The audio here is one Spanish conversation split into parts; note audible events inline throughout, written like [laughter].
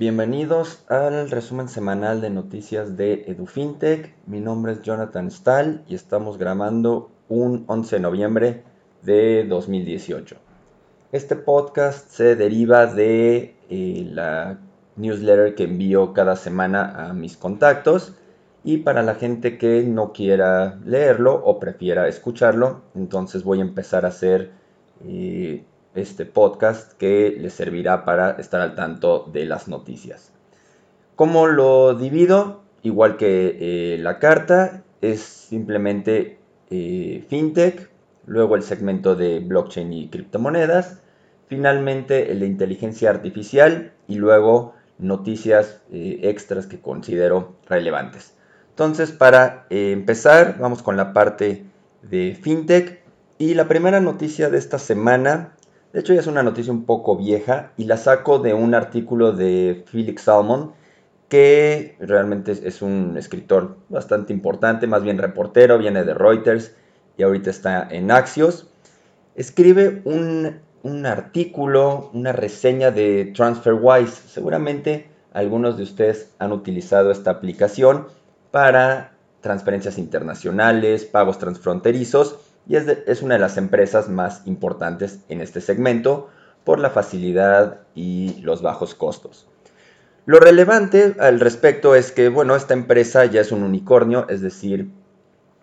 Bienvenidos al resumen semanal de noticias de EduFintech. Mi nombre es Jonathan Stahl y estamos grabando un 11 de noviembre de 2018. Este podcast se deriva de eh, la newsletter que envío cada semana a mis contactos y para la gente que no quiera leerlo o prefiera escucharlo, entonces voy a empezar a hacer eh, este podcast que les servirá para estar al tanto de las noticias. ¿Cómo lo divido? Igual que eh, la carta, es simplemente eh, fintech, luego el segmento de blockchain y criptomonedas, finalmente el de inteligencia artificial y luego noticias eh, extras que considero relevantes. Entonces, para empezar, vamos con la parte de fintech. Y la primera noticia de esta semana de hecho, ya es una noticia un poco vieja y la saco de un artículo de Felix Salmon, que realmente es un escritor bastante importante, más bien reportero, viene de Reuters y ahorita está en Axios. Escribe un, un artículo, una reseña de TransferWise. Seguramente algunos de ustedes han utilizado esta aplicación para transferencias internacionales, pagos transfronterizos y es, una de las empresas más importantes en este segmento por la facilidad y los bajos costos. Lo relevante al respecto es que, bueno, esta empresa ya es un unicornio, es decir,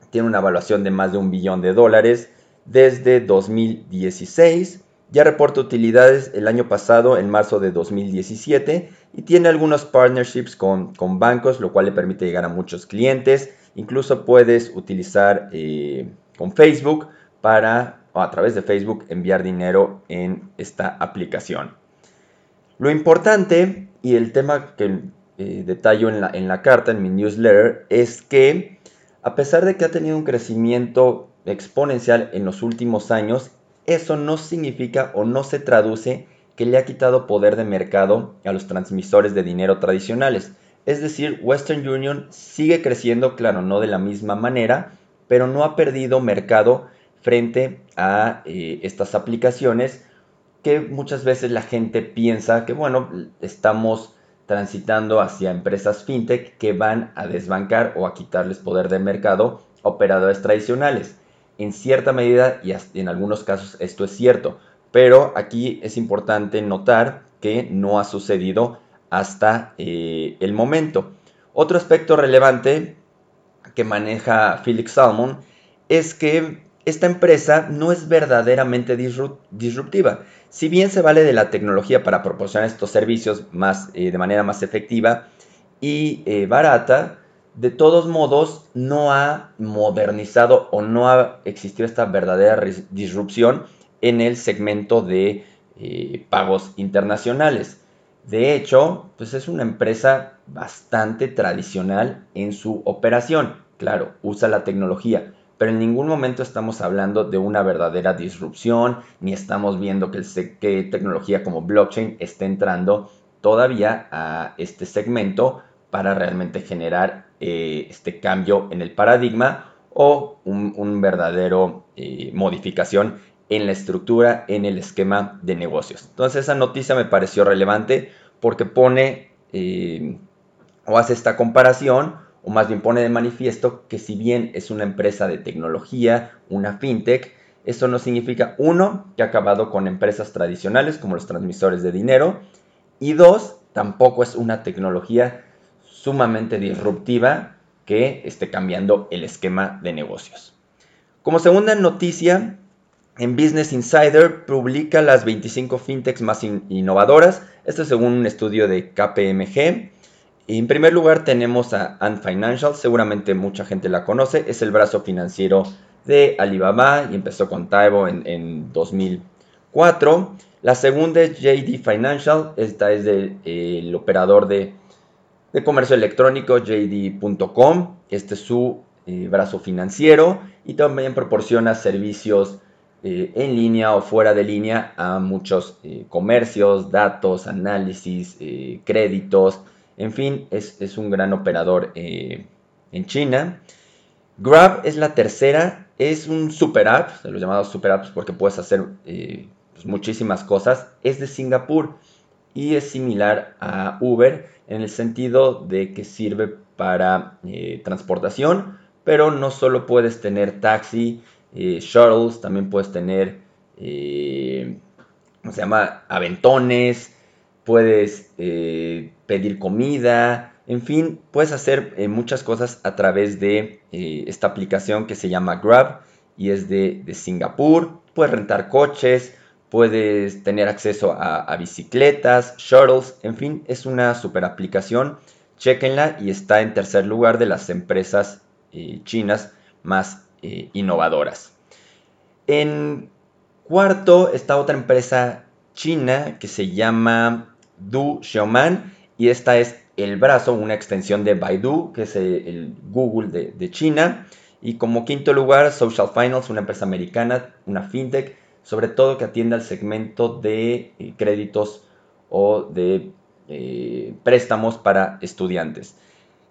tiene una evaluación de más de un billón de dólares desde 2016. Ya reporta utilidades el año pasado, en marzo de 2017, y tiene algunos partnerships con, bancos, lo cual le permite llegar a muchos clientes. Incluso puedes utilizar eh, con Facebook para, o a través de Facebook, enviar dinero en esta aplicación. Lo importante y el tema que eh, detallo en la, en la carta, en mi newsletter, es que a pesar de que ha tenido un crecimiento exponencial en los últimos años, eso no significa o no se traduce que le ha quitado poder de mercado a los transmisores de dinero tradicionales. Es decir, Western Union sigue creciendo, claro, no de la misma manera, pero no ha perdido mercado frente a eh, estas aplicaciones que muchas veces la gente piensa que, bueno, estamos transitando hacia empresas fintech que van a desbancar o a quitarles poder de mercado a operadores tradicionales. En cierta medida y en algunos casos esto es cierto, pero aquí es importante notar que no ha sucedido hasta eh, el momento. Otro aspecto relevante que maneja Felix Salmon es que esta empresa no es verdaderamente disruptiva. Si bien se vale de la tecnología para proporcionar estos servicios más, eh, de manera más efectiva y eh, barata, de todos modos no ha modernizado o no ha existido esta verdadera disrupción en el segmento de eh, pagos internacionales. De hecho, pues es una empresa bastante tradicional en su operación. Claro, usa la tecnología, pero en ningún momento estamos hablando de una verdadera disrupción, ni estamos viendo que, el, tecnología como blockchain esté entrando todavía a este segmento para realmente generar eh, este cambio en el paradigma o un, verdadero eh, modificación en la estructura, en el esquema de negocios. Entonces esa noticia me pareció relevante porque pone eh, o hace esta comparación o más bien pone de manifiesto que si bien es una empresa de tecnología, una fintech, esto no significa, uno, que ha acabado con empresas tradicionales como los transmisores de dinero, y dos, tampoco es una tecnología sumamente disruptiva que esté cambiando el esquema de negocios. Como segunda noticia, en Business Insider publica las 25 fintechs más innovadoras, esto según un estudio de KPMG, en primer lugar tenemos a Ant Financial, seguramente mucha gente la conoce, es el brazo financiero de Alibaba y empezó con Taibo en, 2004. La segunda es JD Financial, esta es del operador de, comercio electrónico JD.com, este es su eh, brazo financiero y también proporciona servicios eh, en línea o fuera de línea a muchos eh, comercios, datos, análisis, créditos, en fin, es, un gran operador eh, en China. Grab es la tercera, es un super app, de los llamados super apps porque puedes hacer eh, pues, muchísimas cosas. Es de Singapur y es similar a Uber en el sentido de que sirve para eh, transportación, pero no solo puedes tener taxi, shuttles, también puedes tener, ¿cómo se llama? Aventones, puedes pedir comida, en fin, puedes hacer muchas cosas a través de esta aplicación que se llama Grab y es de, Singapur. Puedes rentar coches, puedes tener acceso a, bicicletas, shuttles, en fin, es una super aplicación. Chequenla y está en tercer lugar de las empresas eh, chinas más eh, innovadoras. En cuarto está otra empresa china que se llama Du Xiaoman y esta es el brazo, una extensión de Baidu, que es el, Google de, China. Y como quinto lugar, Social Finance, una empresa americana, una fintech sobre todo que atienda al segmento de eh, créditos o de eh, préstamos para estudiantes.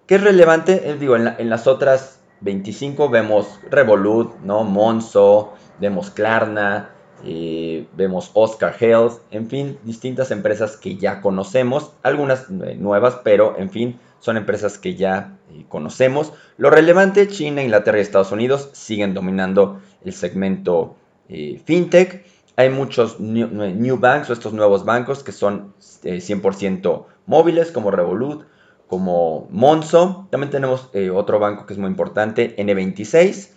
¿Qué es relevante? Eh, digo, en, las otras 25 vemos Revolut, ¿no? Monzo, vemos Klarna, vemos Oscar Health, en fin, distintas empresas que ya conocemos, algunas nuevas, pero en fin, son empresas que ya conocemos. Lo relevante, China, Inglaterra y Estados Unidos siguen dominando el segmento eh, fintech. Hay muchos new, banks o estos nuevos bancos que son 100% eh, móviles como Revolut, como Monzo. También tenemos eh, otro banco que es muy importante, N26.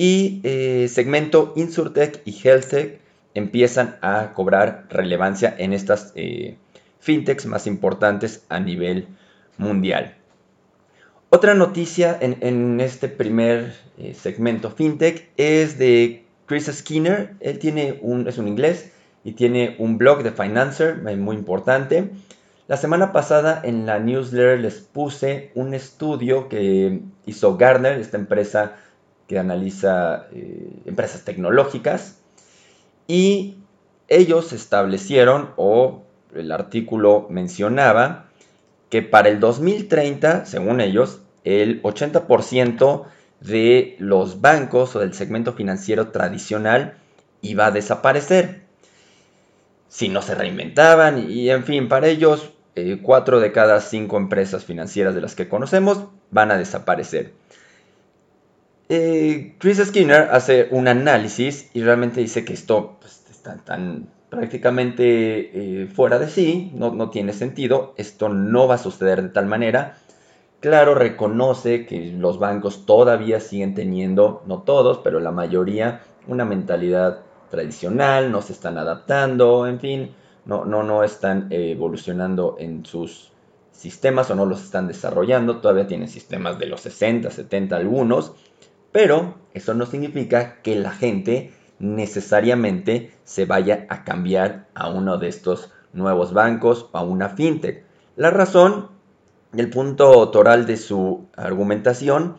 Y segmento Insurtech y HealthTech empiezan a cobrar relevancia en estas fintechs más importantes a nivel mundial. Otra noticia en, este primer segmento fintech es de Chris Skinner, él tiene un, es un inglés y tiene un blog de Financer eh, muy importante. La semana pasada en la newsletter les puse un estudio que hizo Gartner, esta empresa que analiza eh, empresas tecnológicas, y ellos establecieron, o el artículo mencionaba, que para el 2030, según ellos, el 80% de los bancos o del segmento financiero tradicional iba a desaparecer. Si no se reinventaban y en fin, para ellos, eh, cuatro de cada cinco empresas financieras de las que conocemos van a desaparecer. Eh, Chris Skinner hace un análisis y realmente dice que esto pues, está tan prácticamente eh, fuera de sí, no, no tiene sentido, esto no va a suceder de tal manera. Claro, reconoce que los bancos todavía siguen teniendo, no todos, pero la mayoría, una mentalidad tradicional, no se están adaptando, en fin, no, no, no están evolucionando en sus sistemas o no los están desarrollando, todavía tienen sistemas de los 60, 70 algunos, pero eso no significa que la gente necesariamente se vaya a cambiar a uno de estos nuevos bancos o a una fintech. La razón el punto toral de su argumentación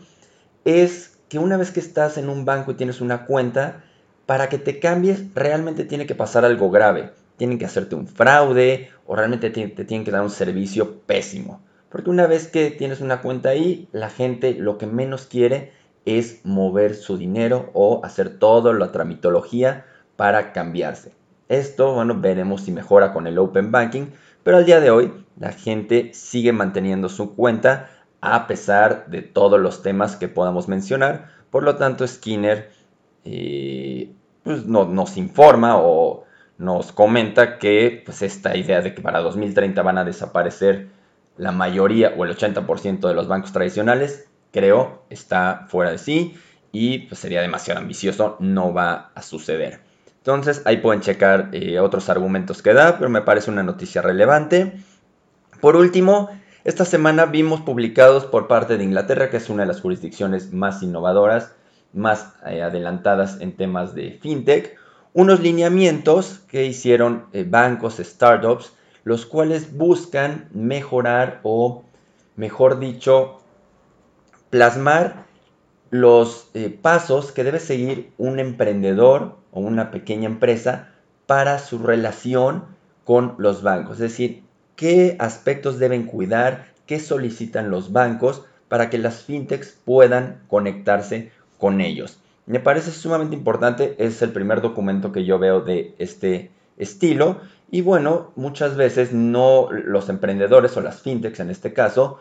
es que una vez que estás en un banco y tienes una cuenta, para que te cambies realmente tiene que pasar algo grave. Tienen que hacerte un fraude o realmente te, tienen que dar un servicio pésimo. Porque una vez que tienes una cuenta ahí, la gente lo que menos quiere es mover su dinero o hacer toda la tramitología para cambiarse. Esto, bueno, veremos si mejora con el Open Banking, pero al día de hoy la gente sigue manteniendo su cuenta a pesar de todos los temas que podamos mencionar. Por lo tanto, Skinner eh, pues, nos informa o nos comenta que pues, esta idea de que para 2030 van a desaparecer la mayoría o el 80% de los bancos tradicionales, creo, está fuera de sí y pues, sería demasiado ambicioso, no va a suceder. Entonces ahí pueden checar eh, otros argumentos que da, pero me parece una noticia relevante. Por último, esta semana vimos publicados por parte de Inglaterra, que es una de las jurisdicciones más innovadoras, más eh, adelantadas en temas de fintech, unos lineamientos que hicieron eh, bancos, startups, los cuales buscan mejorar o, mejor dicho, plasmar los eh, pasos que debe seguir un emprendedor o una pequeña empresa para su relación con los bancos. Es decir, qué aspectos deben cuidar, qué solicitan los bancos para que las fintechs puedan conectarse con ellos. Me parece sumamente importante, es el primer documento que yo veo de este estilo Y bueno, muchas veces no los emprendedores o las fintechs en este caso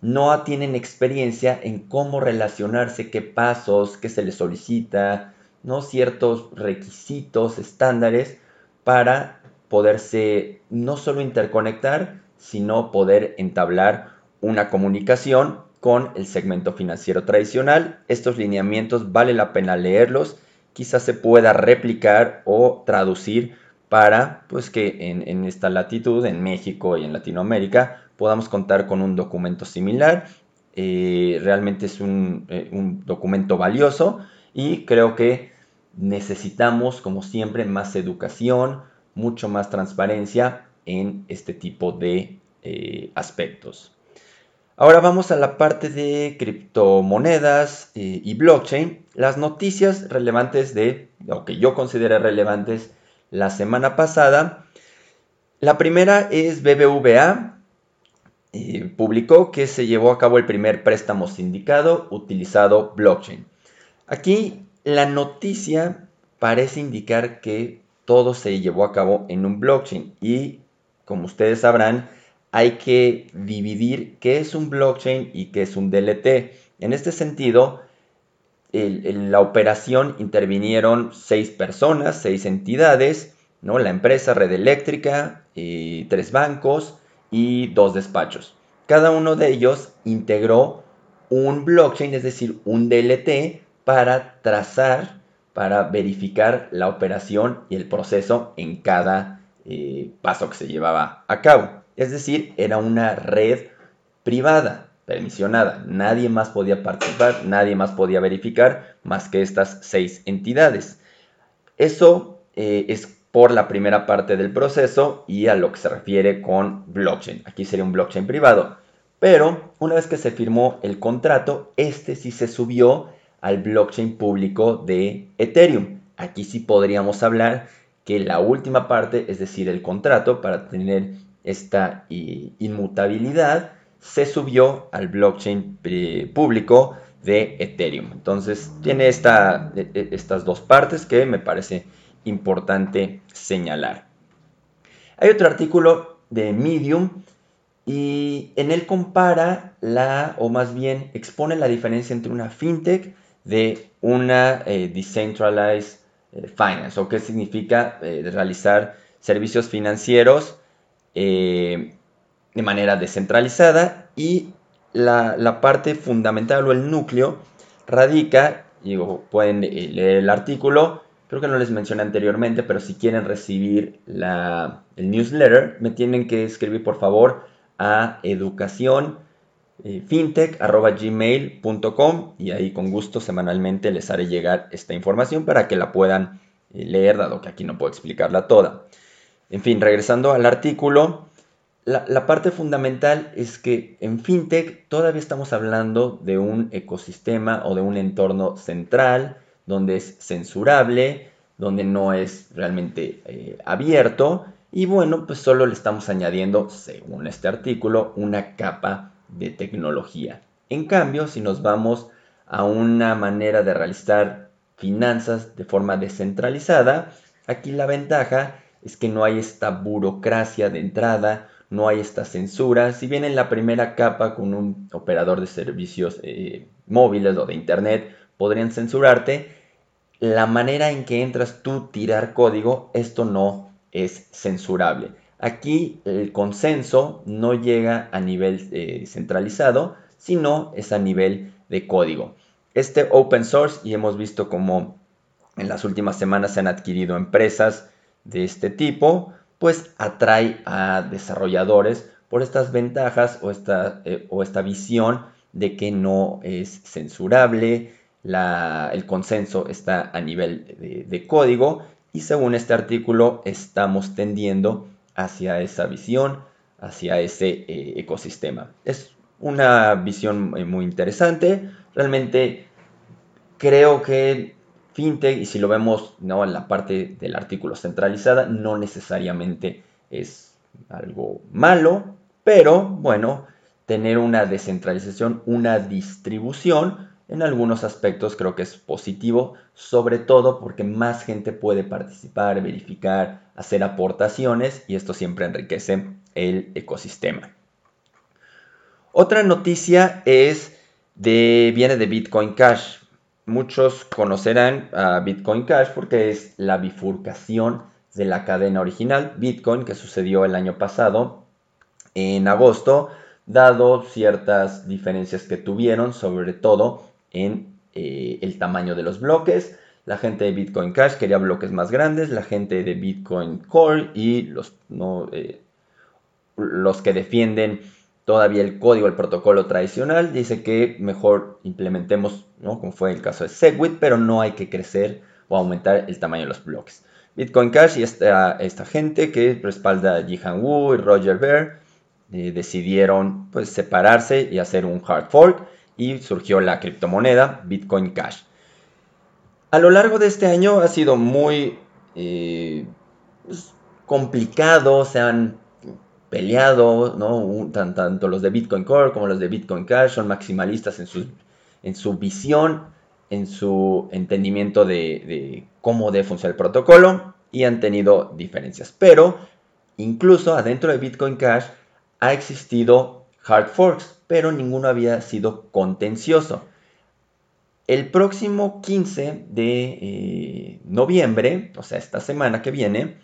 no tienen experiencia en cómo relacionarse, qué pasos, qué se les solicita, ¿no? ciertos requisitos, estándares para poderse no solo interconectar, sino poder entablar una comunicación con el segmento financiero tradicional. Estos lineamientos vale la pena leerlos, quizás se pueda replicar o traducir para pues que en, esta latitud, en México y en Latinoamérica, podamos contar con un documento similar. Eh, realmente es un, eh, un documento valioso y creo que necesitamos, como siempre, más educación, mucho más transparencia en este tipo de eh, aspectos. Ahora vamos a la parte de criptomonedas y blockchain. Las noticias relevantes de, lo que yo considero relevantes la semana pasada. La primera es BBVA. Eh, publicó que se llevó a cabo el primer préstamo sindicado utilizado blockchain. Aquí la noticia parece indicar que todo se llevó a cabo en un blockchain y como ustedes sabrán, hay que dividir qué es un blockchain y qué es un DLT. En este sentido, en la operación intervinieron seis personas, seis entidades, ¿no? la empresa Red Eléctrica, y tres bancos y dos despachos. Cada uno de ellos integró un blockchain, es decir, un DLT, para trazar, para verificar la operación y el proceso en cada eh, paso que se llevaba a cabo. Es decir, era una red privada, permisionada. Nadie más podía participar, nadie más podía verificar más que estas seis entidades. Eso eh, es por la primera parte del proceso y a lo que se refiere con blockchain. Aquí sería un blockchain privado. Pero una vez que se firmó el contrato, este sí se subió al blockchain público de Ethereum. Aquí sí podríamos hablar que la última parte, es decir, el contrato para tener esta inmutabilidad se subió al blockchain eh, público de Ethereum. Entonces tiene e, e, estas dos partes que me parece importante señalar. Hay otro artículo de Medium y en él compara la, o más bien expone la diferencia entre una fintech de una eh, decentralized eh, finance, o qué significa realizar servicios financieros eh, de manera descentralizada y la, parte fundamental o el núcleo radica, digo, pueden eh, leer el artículo, creo que no les mencioné anteriormente, pero si quieren recibir el newsletter, me tienen que escribir por favor a educación eh, y ahí con gusto semanalmente les haré llegar esta información para que la puedan leer, dado que aquí no puedo explicarla toda. En fin, regresando al artículo, la, parte fundamental es que en FinTech todavía estamos hablando de un ecosistema o de un entorno central donde es censurable, donde no es realmente eh, abierto y bueno, pues solo le estamos añadiendo, según este artículo, una capa de tecnología. En cambio, si nos vamos a una manera de realizar finanzas de forma descentralizada, aquí la ventaja es que no hay esta burocracia de entrada, no hay esta censura. Si bien en la primera capa con un operador de servicios eh, móviles o de internet podrían censurarte, la manera en que entras tú tirar código, esto no es censurable. Aquí el consenso no llega a nivel eh, centralizado, sino es a nivel de código. Este open source, y hemos visto cómo en las últimas semanas se han adquirido empresas de este tipo, pues atrae a desarrolladores por estas ventajas o esta, eh, o esta visión de que no es censurable, el consenso está a nivel de, código y según este artículo estamos tendiendo hacia esa visión, hacia ese eh, ecosistema. Es una visión muy interesante, realmente creo que fintech y si lo vemos ¿no? en la parte del artículo centralizada, no necesariamente es algo malo, pero bueno, tener una descentralización, una distribución en algunos aspectos creo que es positivo, sobre todo porque más gente puede participar, verificar, hacer aportaciones y esto siempre enriquece el ecosistema. Otra noticia es de, viene de Bitcoin Cash. Muchos conocerán a Bitcoin Cash porque es la bifurcación de la cadena original Bitcoin que sucedió el año pasado en agosto, dado ciertas diferencias que tuvieron, sobre todo en eh, el tamaño de los bloques. La gente de Bitcoin Cash quería bloques más grandes, la gente de Bitcoin Core y los, eh, los que defienden todavía el código, el protocolo tradicional, dice que mejor implementemos, ¿no? como fue el caso de Segwit, pero no hay que crecer o aumentar el tamaño de los bloques. Bitcoin Cash y esta, esta gente que respalda a Jihan Wu y Roger Ver eh, decidieron pues, separarse y hacer un hard fork y surgió la criptomoneda Bitcoin Cash. A lo largo de este año ha sido muy eh, pues, complicado, se han peleado, tanto los de Bitcoin Core como los de Bitcoin Cash son maximalistas en su, en su visión, en su entendimiento de, de cómo debe funcionar el protocolo y han tenido diferencias. Pero incluso adentro de Bitcoin Cash ha existido hard forks, pero ninguno había sido contencioso. El próximo 15 de eh, noviembre, o sea, esta semana que viene,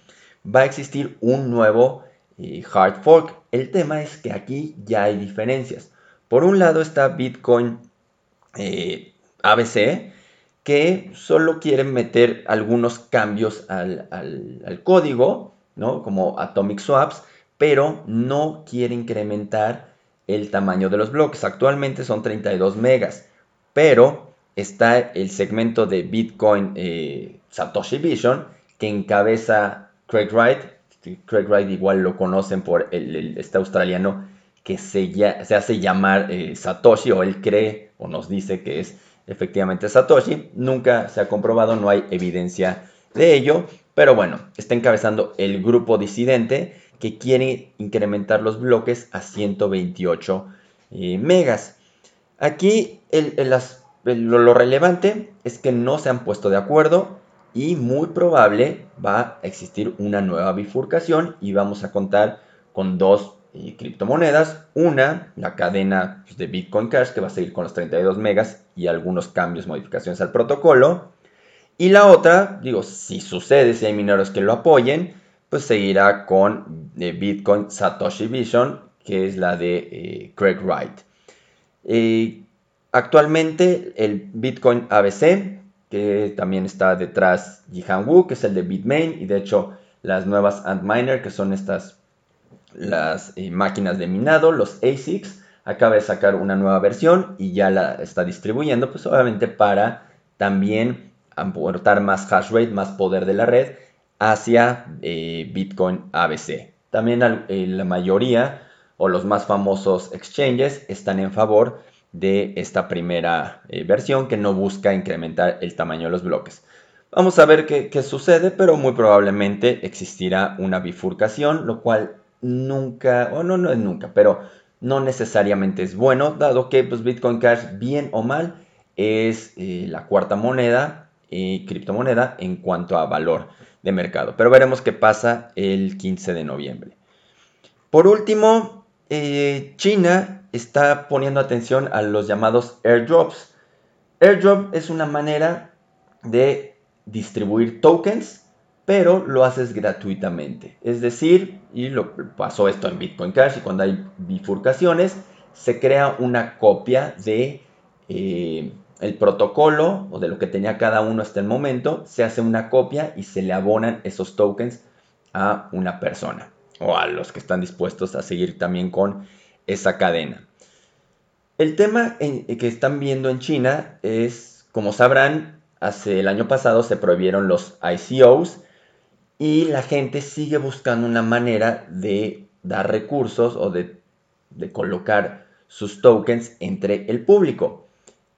va a existir un nuevo eh, hard fork. El tema es que aquí ya hay diferencias. Por un lado está Bitcoin eh, ABC, que solo quieren meter algunos cambios al, al código, ¿no? como atomic swaps, pero no quiere incrementar el tamaño de los bloques. Actualmente son 32 megas, pero está el segmento de Bitcoin eh, Satoshi Vision que encabeza Craig Wright. Craig Wright igual lo conocen por el, este australiano que se, se hace llamar eh, Satoshi o él cree o nos dice que es efectivamente Satoshi. Nunca se ha comprobado, no hay evidencia de ello, pero bueno, está encabezando el grupo disidente que quiere incrementar los bloques a 128 eh, megas. Aquí lo, relevante es que no se han puesto de acuerdo y muy probable va a existir una nueva bifurcación y vamos a contar con dos eh, criptomonedas. Una, la cadena pues, de Bitcoin Cash que va a seguir con los 32 megas y algunos cambios, modificaciones al protocolo. Y la otra, digo, si sucede, si hay mineros que lo apoyen, pues seguirá con eh, Bitcoin Satoshi Vision, que es la de eh, Craig Wright. Eh, actualmente el Bitcoin ABC, que también está detrás Jihan Wu, que es el de Bitmain, y de hecho las nuevas Antminer, que son estas las máquinas de minado, los ASICs, acaba de sacar una nueva versión y ya la está distribuyendo, pues obviamente para también aportar más hash rate, más poder de la red hacia eh, Bitcoin ABC. También eh, la mayoría o los más famosos exchanges están en favor de esta primera eh, versión que no busca incrementar el tamaño de los bloques. Vamos a ver qué, sucede, pero muy probablemente existirá una bifurcación, lo cual nunca, o no, no es nunca, pero no necesariamente es bueno, dado que pues, Bitcoin Cash, bien o mal, es la cuarta moneda, criptomoneda en cuanto a valor de mercado. Pero veremos qué pasa el 15 de noviembre. Por último, eh, China está poniendo atención a los llamados airdrops. Airdrop es una manera de distribuir tokens, pero lo haces gratuitamente. Es decir, y lo pasó esto en Bitcoin Cash y cuando hay bifurcaciones, se crea una copia de eh, el protocolo o de lo que tenía cada uno hasta el momento, se hace una copia y se le abonan esos tokens a una persona o a los que están dispuestos a seguir también con esa cadena. El tema que están viendo en China es, como sabrán, hace el año pasado se prohibieron los ICOs y la gente sigue buscando una manera de dar recursos o de, de colocar sus tokens entre el público.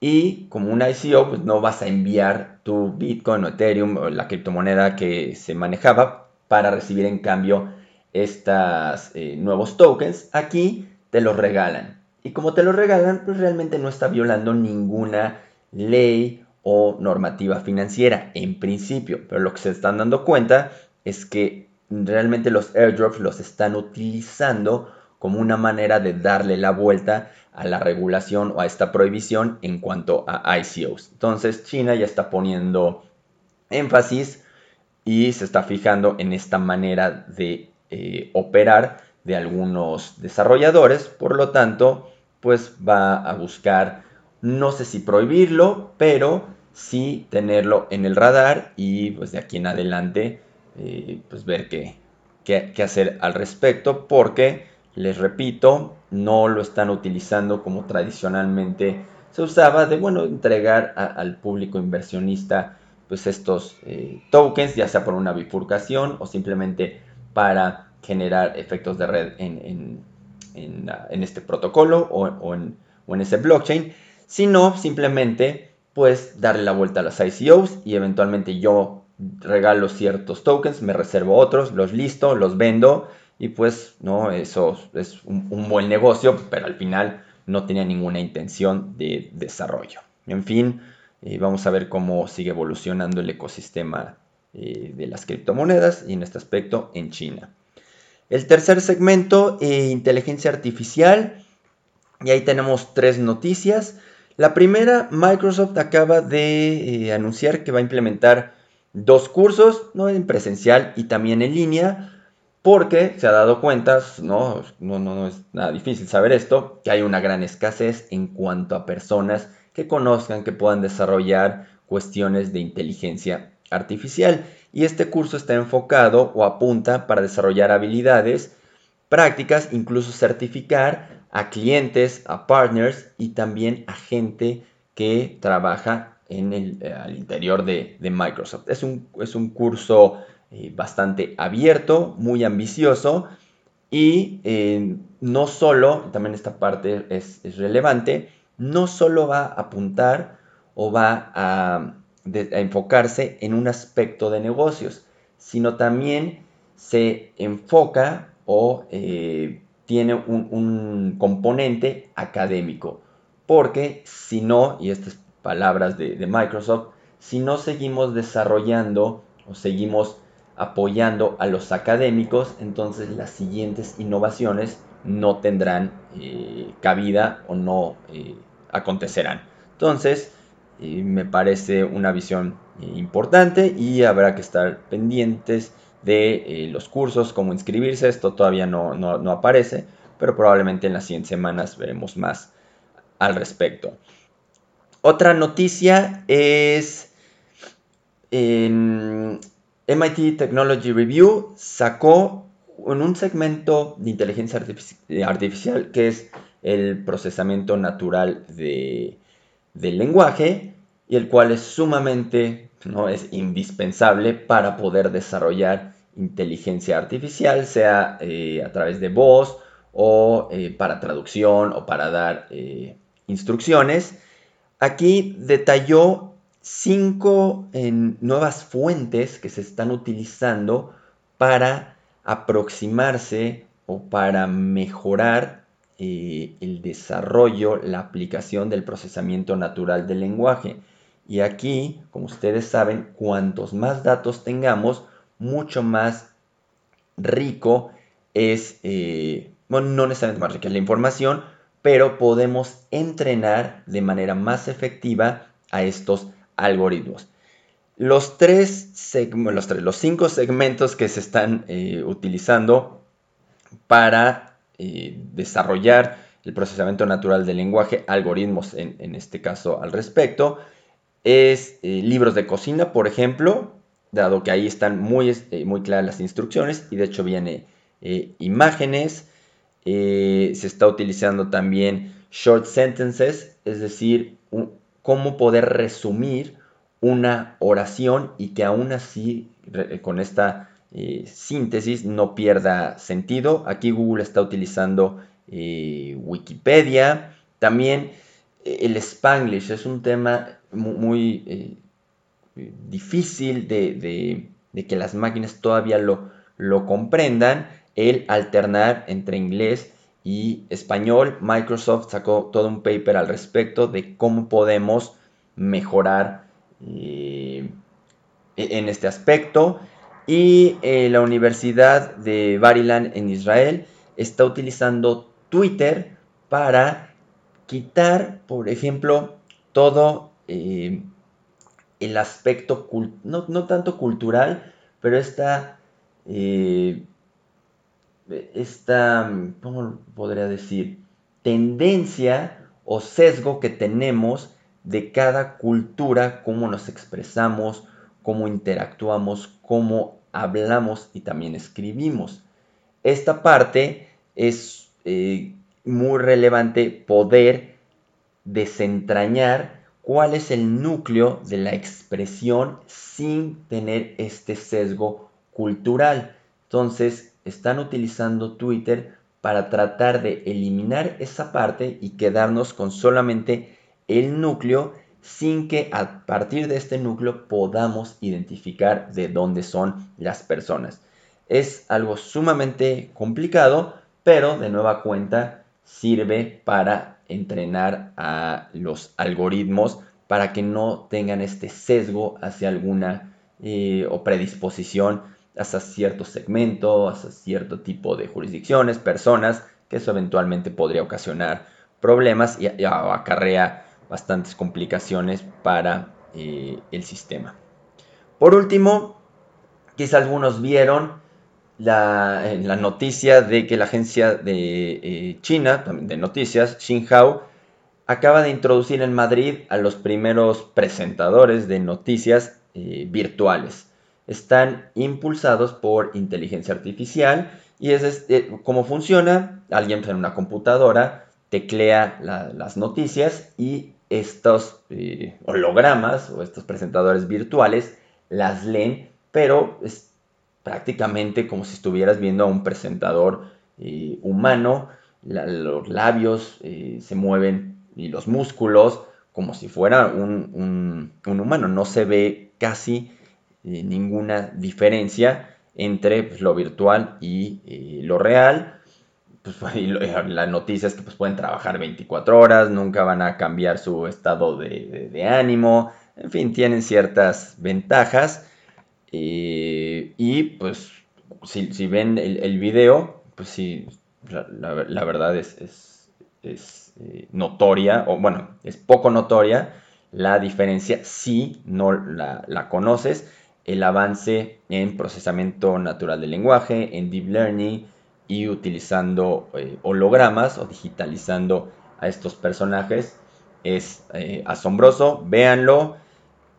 Y como un ICO, pues no vas a enviar tu Bitcoin o Ethereum o la criptomoneda que se manejaba para recibir en cambio estos eh, nuevos tokens. Aquí te los regalan. Y como te los regalan, pues realmente no está violando ninguna ley o normativa financiera en principio, pero lo que se están dando cuenta es que realmente los airdrops los están utilizando como una manera de darle la vuelta a la regulación o a esta prohibición en cuanto a ICOs. Entonces China ya está poniendo énfasis y se está fijando en esta manera de eh, operar de algunos desarrolladores, por lo tanto, pues va a buscar, no sé si prohibirlo, pero sí tenerlo en el radar y pues de aquí en adelante, eh, pues ver qué, qué hacer al respecto, porque, les repito, no lo están utilizando como tradicionalmente se usaba de, bueno, entregar al público inversionista pues estos eh, tokens, ya sea por una bifurcación o simplemente para generar efectos de red en, este protocolo o, en, ese blockchain, sino simplemente pues darle la vuelta a las ICOs y eventualmente yo regalo ciertos tokens, me reservo otros, los listo, los vendo y pues no, eso es un, buen negocio, pero al final no tenía ninguna intención de desarrollo. En fin, eh, vamos a ver cómo sigue evolucionando el ecosistema eh, de las criptomonedas y en este aspecto en China. El tercer segmento, eh, inteligencia artificial. Y ahí tenemos tres noticias. La primera, Microsoft acaba de anunciar que va a implementar dos cursos, ¿no? en presencial y también en línea, porque se ha dado cuenta, no, no, no es nada difícil saber esto, que hay una gran escasez en cuanto a personas que conozcan, que puedan desarrollar cuestiones de inteligencia artificial. Y este curso está enfocado o apunta para desarrollar habilidades prácticas, incluso certificar a clientes, a partners y también a gente que trabaja en el eh, al interior de, Microsoft. Es un, es un curso eh, bastante abierto, muy ambicioso y eh, no solo, también esta parte es, relevante, no solo va a apuntar o va a, enfocarse en un aspecto de negocios, sino también se enfoca o eh, tiene un, componente académico. Porque si no, y estas palabras de, de Microsoft, si no seguimos desarrollando o seguimos apoyando a los académicos, entonces las siguientes innovaciones no tendrán eh, cabida o no eh, acontecerán. Entonces, eh, me parece una visión importante y habrá que estar pendientes de los cursos, cómo inscribirse. Esto todavía no, no, aparece, pero probablemente en las siguientes semanas veremos más al respecto. Otra noticia es MIT Technology Review sacó en un segmento de inteligencia artificial que es el procesamiento natural de, del lenguaje y el cual es sumamente, no es indispensable para poder desarrollar inteligencia artificial, sea eh, a través de voz o eh, para traducción o para dar eh, instrucciones. Aquí detalló cinco nuevas fuentes que se están utilizando para aproximarse o para mejorar eh, el desarrollo, la aplicación del procesamiento natural del lenguaje. Y aquí, como ustedes saben, cuantos más datos tengamos, mucho más rico es, eh, bueno, no necesariamente más rica es la información, pero podemos entrenar de manera más efectiva a estos algoritmos. Los tres, los, tres, los cinco segmentos que se están eh, utilizando para eh, desarrollar el procesamiento natural del lenguaje, algoritmos en, este caso al respecto, es eh, libros de cocina, por ejemplo, dado que ahí están muy, muy claras las instrucciones y de hecho viene imágenes, se está utilizando también short sentences, es decir, cómo poder resumir una oración y que aún así con esta eh, síntesis no pierda sentido. Aquí Google está utilizando eh, Wikipedia. También eh, el Spanglish es un tema muy, difícil de, que las máquinas todavía lo, lo comprendan. El alternar entre inglés y español. Microsoft sacó todo un paper al respecto de cómo podemos mejorar eh, e-, en este aspecto. Y eh, la Universidad de Barilan en Israel está utilizando Twitter para quitar, por ejemplo, todo eh, el aspecto, no, no, tanto cultural, pero esta, esta, ¿cómo podría decir? Tendencia o sesgo que tenemos de cada cultura, cómo nos expresamos, cómo interactuamos, cómo hablamos y también escribimos. Esta parte es eh, muy relevante poder desentrañar cuál es el núcleo de la expresión sin tener este sesgo cultural. Entonces, están utilizando Twitter para tratar de eliminar esa parte y quedarnos con solamente el núcleo sin que a partir de este núcleo podamos identificar de dónde son las personas. Es algo sumamente complicado, pero de nueva cuenta sirve para entrenar a los algoritmos para que no tengan este sesgo hacia alguna eh, o predisposición hacia cierto segmento, hacia cierto tipo de jurisdicciones, personas, que eso eventualmente podría ocasionar problemas y, acarrea bastantes complicaciones para eh, el sistema. Por último, quizás algunos vieron la, la, noticia de que la agencia de eh, China, de noticias, Xinhua, acaba de introducir en Madrid a los primeros presentadores de noticias eh, virtuales. Están impulsados por inteligencia artificial y es cómo funciona. Alguien en una computadora teclea las noticias y estos eh, hologramas o estos presentadores virtuales las leen, pero es prácticamente como si estuvieras viendo a un presentador eh, humano. los labios se mueven y los músculos como si fuera un, humano. No se ve casi ninguna diferencia entre pues, lo virtual y lo real pues, [laughs] la noticia es que pues, pueden trabajar 24 horas, nunca van a cambiar su estado de, ánimo, en fin, tienen ciertas ventajas. Eh, y pues si, ven el, video, pues sí, la, verdad es, eh, notoria, o bueno, es poco notoria la diferencia si no la conoces, el avance en procesamiento natural del lenguaje, en deep learning, y utilizando eh, hologramas o digitalizando a estos personajes es eh, asombroso, véanlo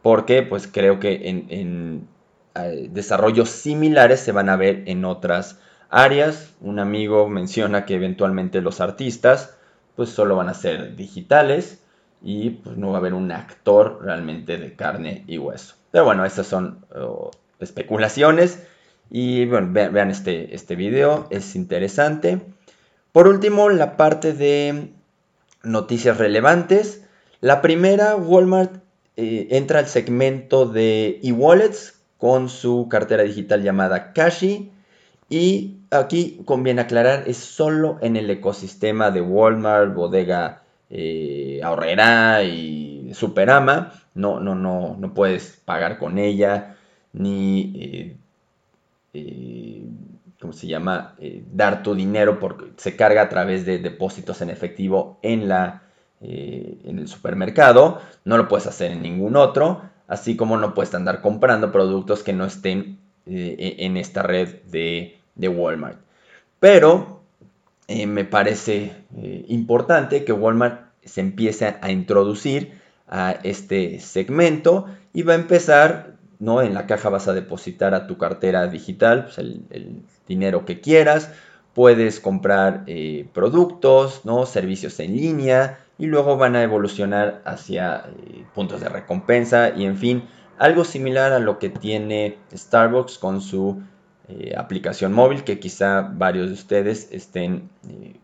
porque pues creo que en, eh, desarrollos similares se van a ver en otras áreas. Un amigo menciona que eventualmente los artistas pues solo van a ser digitales y pues no va a haber un actor realmente de carne y hueso. Pero bueno, esas son oh, especulaciones. Y bueno, vean, este, este video, es interesante. Por último, la parte de noticias relevantes. La primera, Walmart eh, entra al segmento de e-wallets con su cartera digital llamada Cashi. Y aquí conviene aclarar, es solo en el ecosistema de Walmart, Bodega eh, Ahorrera y Superama. No, no, no, no puedes pagar con ella ni eh, eh, ¿cómo se llama? Eh, dar tu dinero porque se carga a través de depósitos en efectivo en, la, eh, en el supermercado. No lo puedes hacer en ningún otro, así como no puedes andar comprando productos que no estén e-, en esta red de, de Walmart. Pero me parece importante que Walmart se empiece a introducir a este segmento y va a empezar ¿no? En la caja vas a depositar a tu cartera digital pues, el, dinero que quieras. Puedes comprar eh, productos, ¿no? servicios en línea y luego van a evolucionar hacia eh, puntos de recompensa y en fin, algo similar a lo que tiene Starbucks con su eh, aplicación móvil que quizá varios de ustedes estén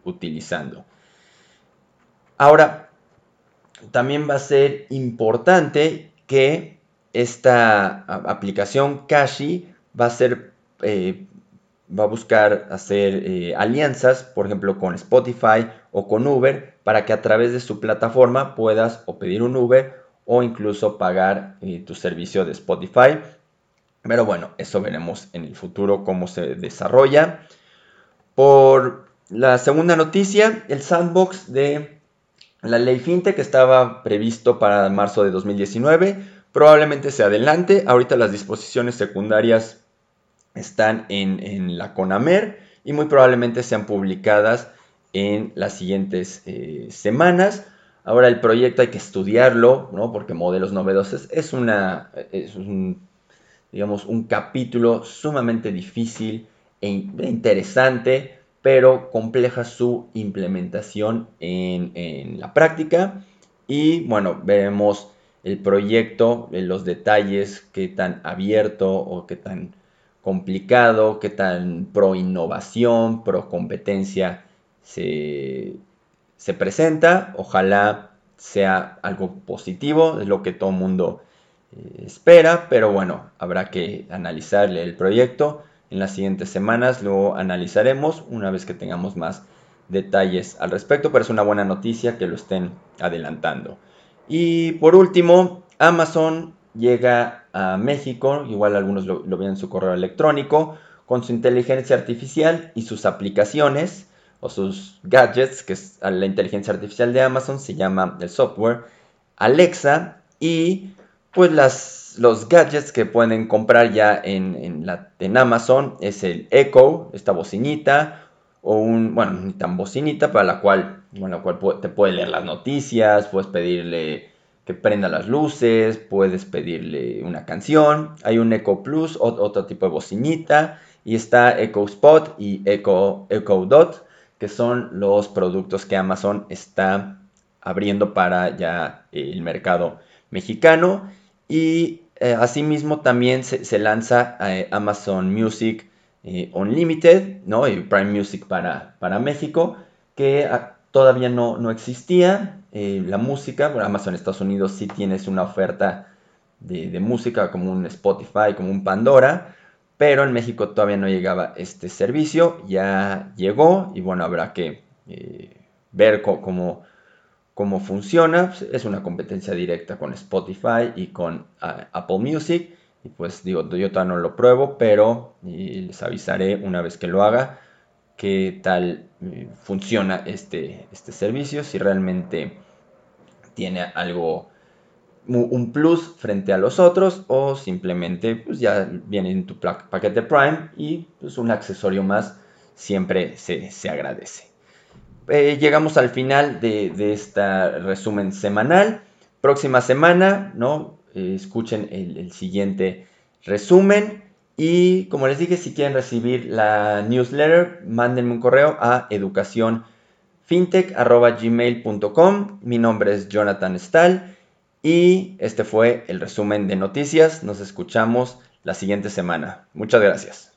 utilizando. Ahora, también va a ser importante que esta aplicación Kashi va a ser, eh, va a buscar hacer eh, alianzas, por ejemplo, con Spotify o con Uber, para que a través de su plataforma puedas o pedir un Uber o incluso pagar eh, tu servicio de Spotify. Pero bueno, eso veremos en el futuro cómo se desarrolla. Por la segunda noticia, el sandbox de la ley FinTech estaba previsto para marzo de 2019. Probablemente se adelante. Ahorita las disposiciones secundarias están en, la CONAMER y muy probablemente sean publicadas en las siguientes eh, semanas. Ahora el proyecto hay que estudiarlo, ¿no? Porque modelos novedosos es una, digamos, un capítulo sumamente difícil e interesante, pero compleja su implementación en, la práctica. Y bueno, veremos el proyecto, los detalles, qué tan abierto o qué tan complicado, qué tan pro innovación, pro competencia se, se presenta. Ojalá sea algo positivo, es lo que todo el mundo eh, espera, pero bueno, habrá que analizarle el proyecto. En las siguientes semanas lo analizaremos una vez que tengamos más detalles al respecto, pero es una buena noticia que lo estén adelantando. Y por último, Amazon llega a México, igual algunos lo, ven en su correo electrónico, con su inteligencia artificial y sus aplicaciones o sus gadgets, que es la inteligencia artificial de Amazon, se llama el software Alexa y pues los gadgets que pueden comprar ya en, Amazon es el Echo, esta bocinita, o un, bueno, ni tan bocinita, para la cual, la cual te puede leer las noticias, puedes pedirle que prenda las luces, puedes pedirle una canción, hay un Echo Plus, otro tipo de bocinita, y está Echo Spot y Echo, Echo Dot, que son los productos que Amazon está abriendo para ya el mercado mexicano. Y eh, asimismo también se, lanza eh, Amazon Music eh, Unlimited, ¿no? Y Prime Music para, para México, que ah, todavía no, no existía. la música, bueno, Amazon Estados Unidos sí tienes una oferta de, de música como un Spotify, como un Pandora, pero en México todavía no llegaba este servicio, ya llegó y bueno, habrá que ver cómo, cómo, funciona. Es una competencia directa con Spotify y con ah, Apple Music. Y pues digo, yo todavía no lo pruebo, pero les avisaré una vez que lo haga qué tal eh, funciona este, este servicio, si realmente tiene algo un plus frente a los otros o simplemente pues ya viene en tu paquete Prime y pues un accesorio más siempre se, agradece. Eh, llegamos al final de, este resumen semanal. Próxima semana, ¿no? Eh, escuchen el, siguiente resumen. Y como les dije, si quieren recibir la newsletter, mándenme un correo a educacionfintech.gmail.com. Mi nombre es Jonathan Stahl. Y este fue el resumen de noticias. Nos escuchamos la siguiente semana. Muchas gracias.